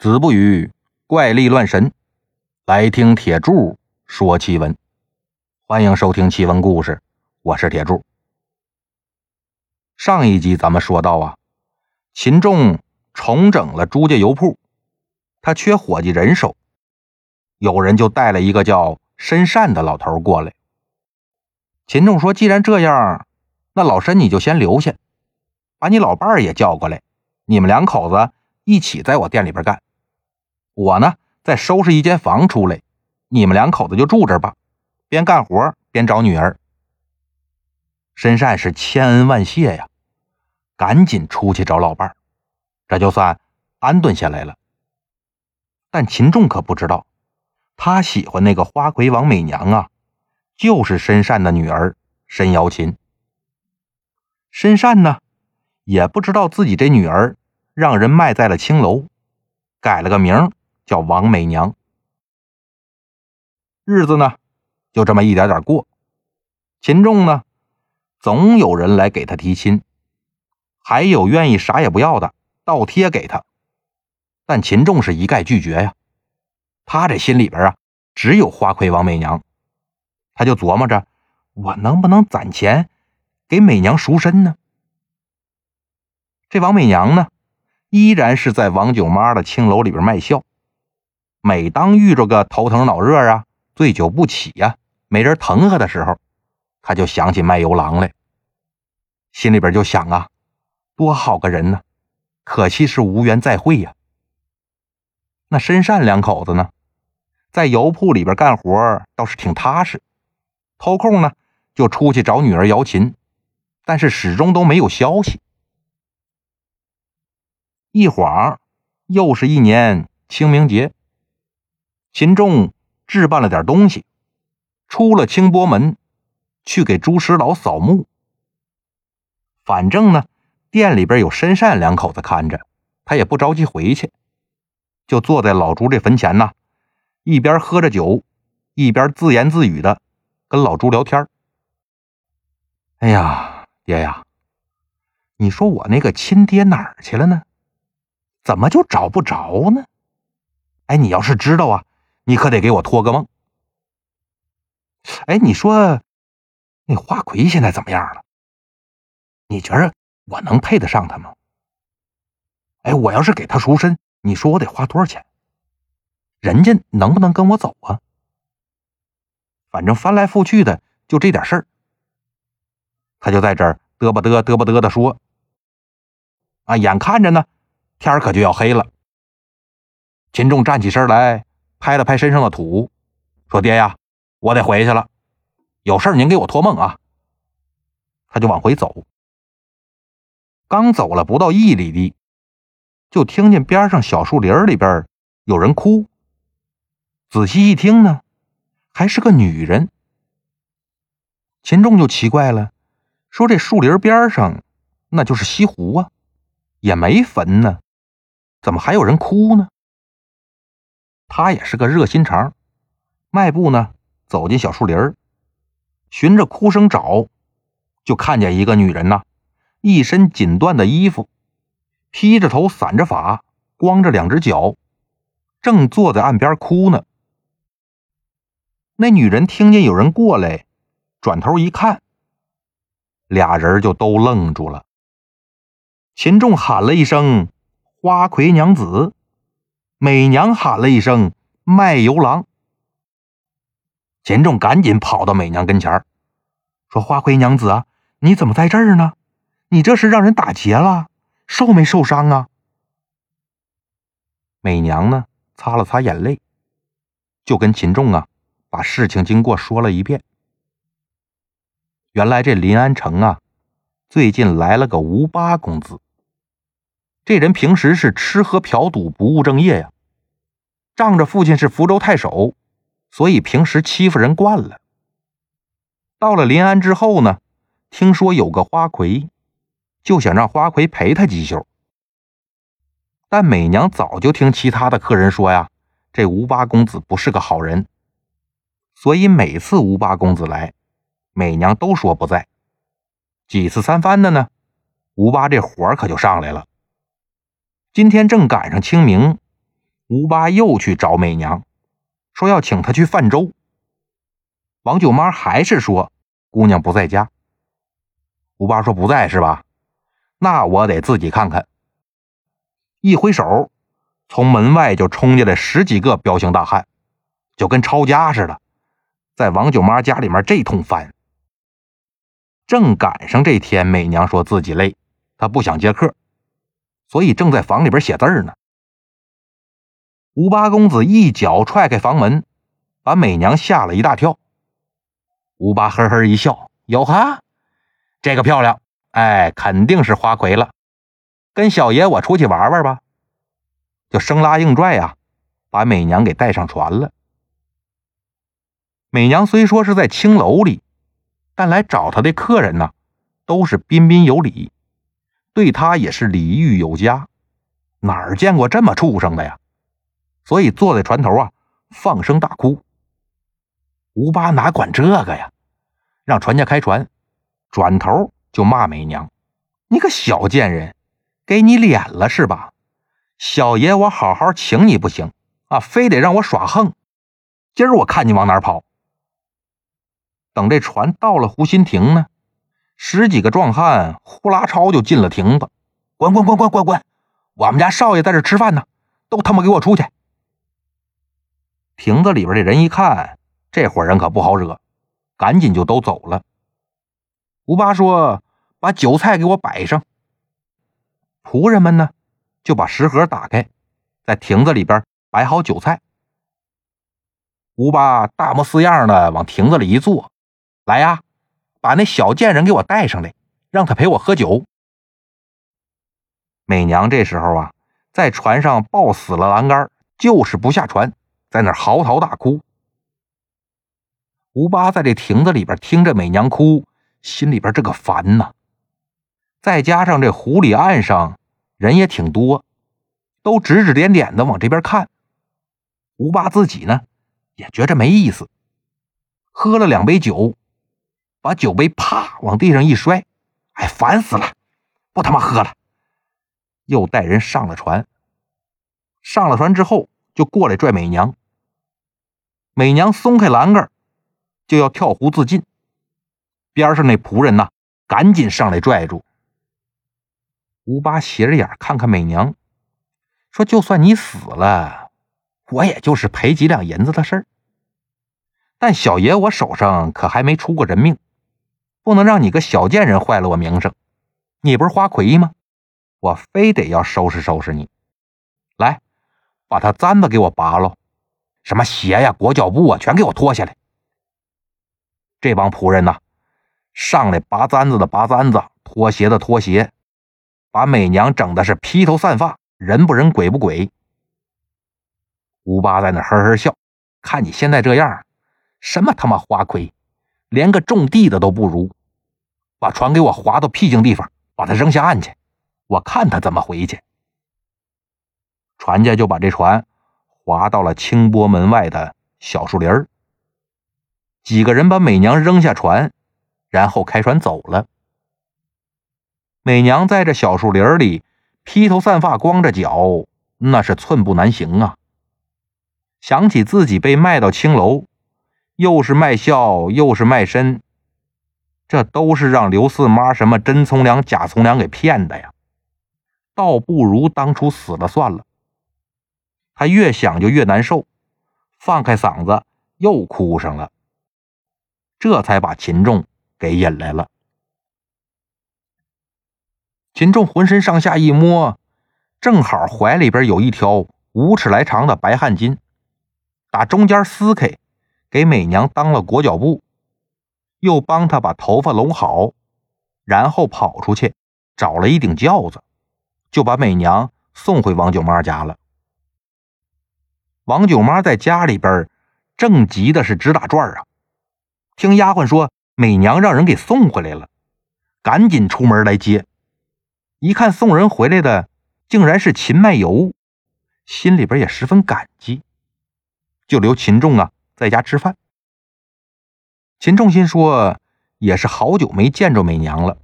子不语怪力乱神，来听铁柱说奇闻。欢迎收听奇闻故事，我是铁柱。上一集咱们说到啊，秦仲重整了朱家油铺，他缺伙计人手，有人就带了一个叫申善的老头过来。秦仲说：“既然这样，那老申你就先留下，把你老伴儿也叫过来，你们两口子一起在我店里边干。”我呢，再收拾一间房出来，你们两口子就住这吧，边干活边找女儿。申善是千恩万谢呀，赶紧出去找老伴儿，这就算安顿下来了。但秦仲可不知道，他喜欢那个花魁王美娘啊，就是申善的女儿申瑶琴。申善呢，也不知道自己这女儿让人卖在了青楼，改了个名叫王美娘，日子呢就这么一点点过。秦仲呢，总有人来给他提亲，还有愿意啥也不要的倒贴给他，但秦仲是一概拒绝呀。他这心里边啊，只有花魁王美娘，他就琢磨着，我能不能攒钱给美娘赎身呢？这王美娘呢，依然是在王九妈的青楼里边卖笑。每当遇着个头疼脑热啊、醉酒不起呀、没人疼他的时候，他就想起卖油郎来，心里边就想啊，多好个人呢，可惜是无缘再会呀。那申善两口子呢，在油铺里边干活倒是挺踏实，偷空呢就出去找女儿瑶琴，但是始终都没有消息。一晃又是一年清明节。秦仲置办了点东西，出了清波门，去给朱师老扫墓。反正呢，店里边有申善两口子看着，他也不着急回去，就坐在老朱这坟前呢，一边喝着酒，一边自言自语的跟老朱聊天。哎呀，爹呀，你说我那个亲爹哪儿去了呢？怎么就找不着呢？哎，你要是知道啊！你可得给我托个梦。哎，你说那花魁现在怎么样了？你觉着我能配得上他吗？哎，我要是给他赎身，你说我得花多少钱？人家能不能跟我走啊？反正翻来覆去的就这点事儿。他就在这儿嘚吧嘚嘚吧嘚的说：“啊，眼看着呢，天可就要黑了。”秦仲站起身来。拍了拍身上的土，说：“爹呀，我得回去了，有事您给我托梦啊。”他就往回走。刚走了不到一里地，就听见边上小树林里边有人哭。仔细一听呢，还是个女人。秦仲就奇怪了，说：“这树林边上那就是西湖啊，也没坟呢，怎么还有人哭呢？”他也是个热心肠，迈步呢走进小树林循着哭声找，就看见一个女人呐，一身锦缎的衣服，披着头，散着发，光着两只脚，正坐在岸边哭呢。那女人听见有人过来，转头一看，俩人就都愣住了。秦仲喊了一声：“花魁娘子。”美娘喊了一声“卖油郎”，秦仲赶紧跑到美娘跟前说：“花魁娘子啊，你怎么在这儿呢？你这是让人打劫了？受没受伤啊？”美娘呢，擦了擦眼泪，就跟秦仲啊把事情经过说了一遍。原来这临安城啊，最近来了个吴八公子。这人平时是吃喝嫖赌不务正业呀，仗着父亲是福州太守，所以平时欺负人惯了。到了临安之后呢，听说有个花魁，就想让花魁陪他几宿。但美娘早就听其他的客人说呀，这吴八公子不是个好人，所以每次吴八公子来，美娘都说不在。几次三番的呢，吴八这火可就上来了。今天正赶上清明，吴八又去找美娘，说要请她去泛舟。王九妈还是说姑娘不在家。吴八说不在是吧？那我得自己看看。一挥手，从门外就冲进来十几个彪形大汉，就跟抄家似的，在王九妈家里面这通翻。正赶上这天，美娘说自己累，她不想接客，所以正在房里边写字呢。吴八公子一脚踹开房门，把美娘吓了一大跳。吴八呵呵一笑：“哟哈，这个漂亮，哎，肯定是花魁了。跟小爷我出去玩玩吧。”就生拉硬拽呀，把美娘给带上船了。美娘虽说是在青楼里。但来找她的客人呢，都是彬彬有礼，对他也是礼遇有加，哪儿见过这么畜生的呀？所以坐在船头啊，放声大哭。吴八哪管这个呀，让船家开船，转头就骂美娘：“你个小贱人，给你脸了是吧？小爷我好好请你不行啊，非得让我耍横。今儿我看你往哪跑！”等这船到了湖心亭呢，十几个壮汉呼啦超就进了亭子，滚滚滚滚滚滚！我们家少爷在这吃饭呢，都他妈给我出去！亭子里边的人一看，这伙人可不好惹，赶紧就都走了。吴八说：“把酒菜给我摆上。”仆人们呢，就把食盒打开，在亭子里边摆好酒菜。吴八大模四样的往亭子里一坐。来呀，把那小贱人给我带上来，让他陪我喝酒。美娘这时候啊，在船上抱死了栏杆，就是不下船，在那嚎啕大哭。吴八在这亭子里边听着美娘哭，心里边这个烦呐。再加上这湖里岸上人也挺多，都指指点点的往这边看。吴八自己呢，也觉着没意思，喝了两杯酒。把酒杯啪往地上一摔，哎，烦死了！不他妈喝了。又带人上了船。上了船之后，就过来拽美娘。美娘松开栏杆，就要跳湖自尽。边上那仆人呐，赶紧上来拽住。吴八斜着眼看看美娘，说：“就算你死了，我也就是赔几两银子的事儿。但小爷我手上可还没出过人命。”不能让你个小贱人坏了我名声，你不是花魁吗？我非得要收拾收拾你。来，把他簪子给我拔了，什么鞋呀、裹脚布啊，全给我脱下来。这帮仆人呐，上来拔簪子的拔簪子，脱鞋的脱鞋，把美娘整的是披头散发，人不人鬼不鬼。吴八在那呵呵笑，看你现在这样，什么他妈花魁？连个种地的都不如，把船给我划到僻静地方，把他扔下岸去，我看他怎么回去。船家就把这船划到了清波门外的小树林儿。几个人把美娘扔下船，然后开船走了。美娘在这小树林里披头散发，光着脚，那是寸步难行啊。想起自己被卖到青楼。又是卖笑，又是卖身，这都是让刘四妈什么真从良、假从良给骗的呀！倒不如当初死了算了。他越想就越难受，放开嗓子又哭上了。这才把秦仲给引来了。秦仲浑身上下一摸，正好怀里边有一条五尺来长的白汗巾，打中间撕开。给美娘当了裹脚布，又帮她把头发拢好，然后跑出去找了一顶轿子，就把美娘送回王九妈家了。王九妈在家里边正急的是直打转啊，听丫鬟说美娘让人给送回来了，赶紧出门来接。一看送人回来的竟然是秦卖油，心里边也十分感激，就留秦仲啊。在家吃饭，秦仲心说：“也是好久没见着美娘了，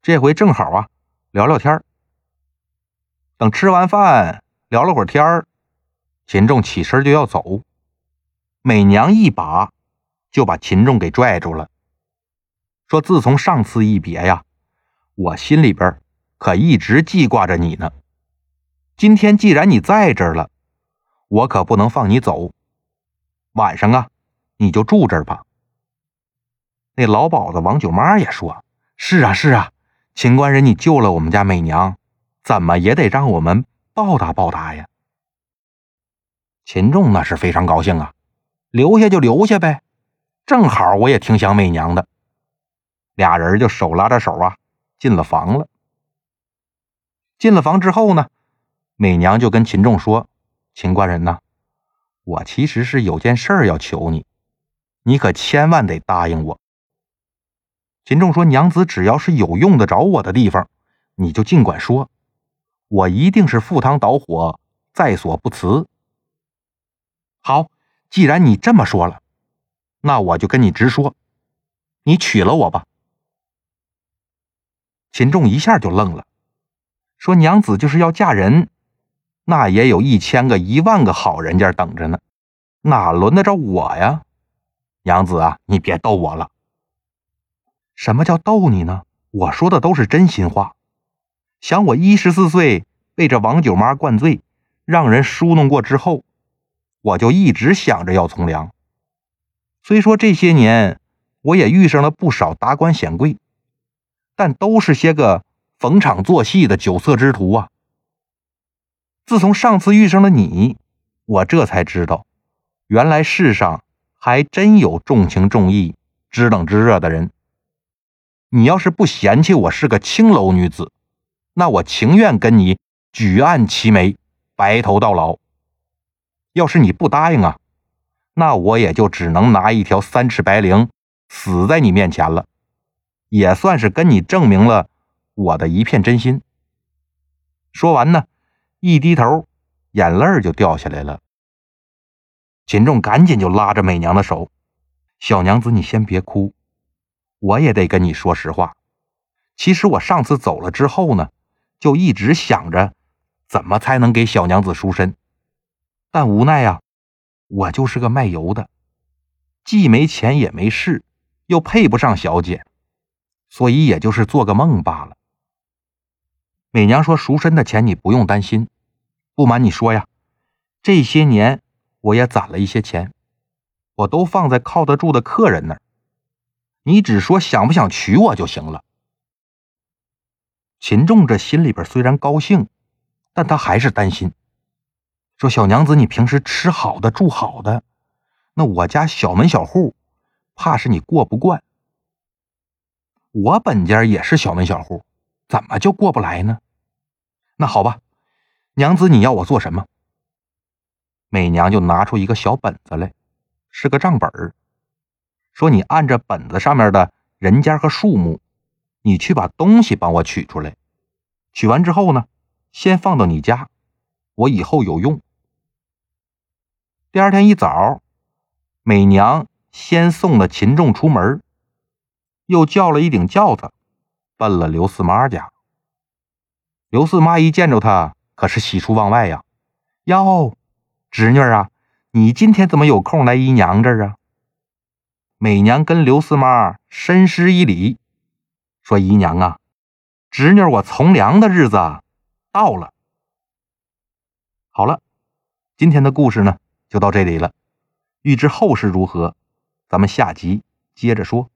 这回正好啊，聊聊天等吃完饭聊了会儿天秦仲起身就要走，美娘一把就把秦仲给拽住了，说：“自从上次一别呀，我心里边可一直记挂着你呢。今天既然你在这儿了，我可不能放你走。晚上啊，你就住这儿吧。”那老鸨子王九妈也说：“是啊，是啊，秦官人，你救了我们家美娘，怎么也得让我们报答报答呀。”秦仲那是非常高兴啊，留下就留下呗，正好我也挺想美娘的。俩人就手拉着手啊，进了房了。进了房之后呢，美娘就跟秦仲说：“秦官人呐，我其实是有件事儿要求你，你可千万得答应我。”秦仲说：“娘子只要是有用得着我的地方，你就尽管说，我一定是赴汤蹈火，在所不辞。”好，既然你这么说了，那我就跟你直说，你娶了我吧。秦仲一下就愣了，说：“娘子就是要嫁人，那也有一千个、一万个好人家等着呢，哪轮得着我呀？娘子啊，你别逗我了。什么叫逗你呢？我说的都是真心话。想我一十四岁被这王九妈灌醉，让人梳弄过之后。”我就一直想着要从良。虽说这些年我也遇上了不少达官显贵，但都是些个逢场作戏的酒色之徒啊。自从上次遇上了你，我这才知道，原来世上还真有重情重义、知冷知热的人。你要是不嫌弃我是个青楼女子，那我情愿跟你举案齐眉，白头到老。要是你不答应啊，那我也就只能拿一条三尺白绫死在你面前了，也算是跟你证明了我的一片真心。说完呢，一低头，眼泪就掉下来了。秦仲赶紧就拉着美娘的手：“小娘子，你先别哭，我也得跟你说实话。其实我上次走了之后呢，就一直想着怎么才能给小娘子赎身。”但无奈呀，我就是个卖油的，既没钱也没势，又配不上小姐，所以也就是做个梦罢了。美娘说：“赎身的钱你不用担心，不瞒你说呀，这些年我也攒了一些钱，我都放在靠得住的客人那儿，你只说想不想娶我就行了。”秦仲这心里边虽然高兴，但他还是担心。说小娘子，你平时吃好的住好的，那我家小门小户，怕是你过不惯。我本家也是小门小户，怎么就过不来呢？那好吧，娘子，你要我做什么？美娘就拿出一个小本子来，是个账本儿，说你按着本子上面的人家和数目，你去把东西帮我取出来，取完之后呢，先放到你家。我以后有用。第二天一早，美娘先送了秦仲出门，又叫了一顶轿子，奔了刘四妈家。刘四妈一见着他，可是喜出望外呀！哟，侄女啊，你今天怎么有空来姨娘这儿啊？美娘跟刘四妈深施一礼，说：“姨娘啊，侄女我从良的日子到了。”好了，今天的故事呢就到这里了。欲知后事如何，咱们下集接着说。